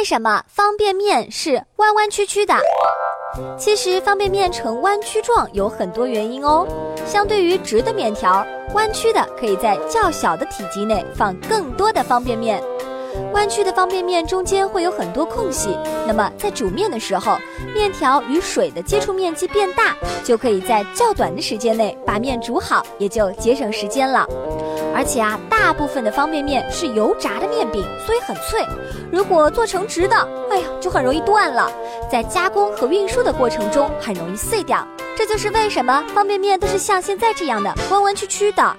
为什么方便面是弯弯曲曲的？其实方便面呈弯曲状有很多原因哦。相对于直的面条，弯曲的可以在较小的体积内放更多的方便面。弯曲的方便面中间会有很多空隙，那么在煮面的时候，面条与水的接触面积变大，就可以在较短的时间内把面煮好，也就节省时间了。而且啊，大部分的方便面是油炸的面饼，所以很脆。如果做成直的，哎呀，就很容易断了，在加工和运输的过程中很容易碎掉。这就是为什么方便面都是像现在这样的弯弯曲曲的。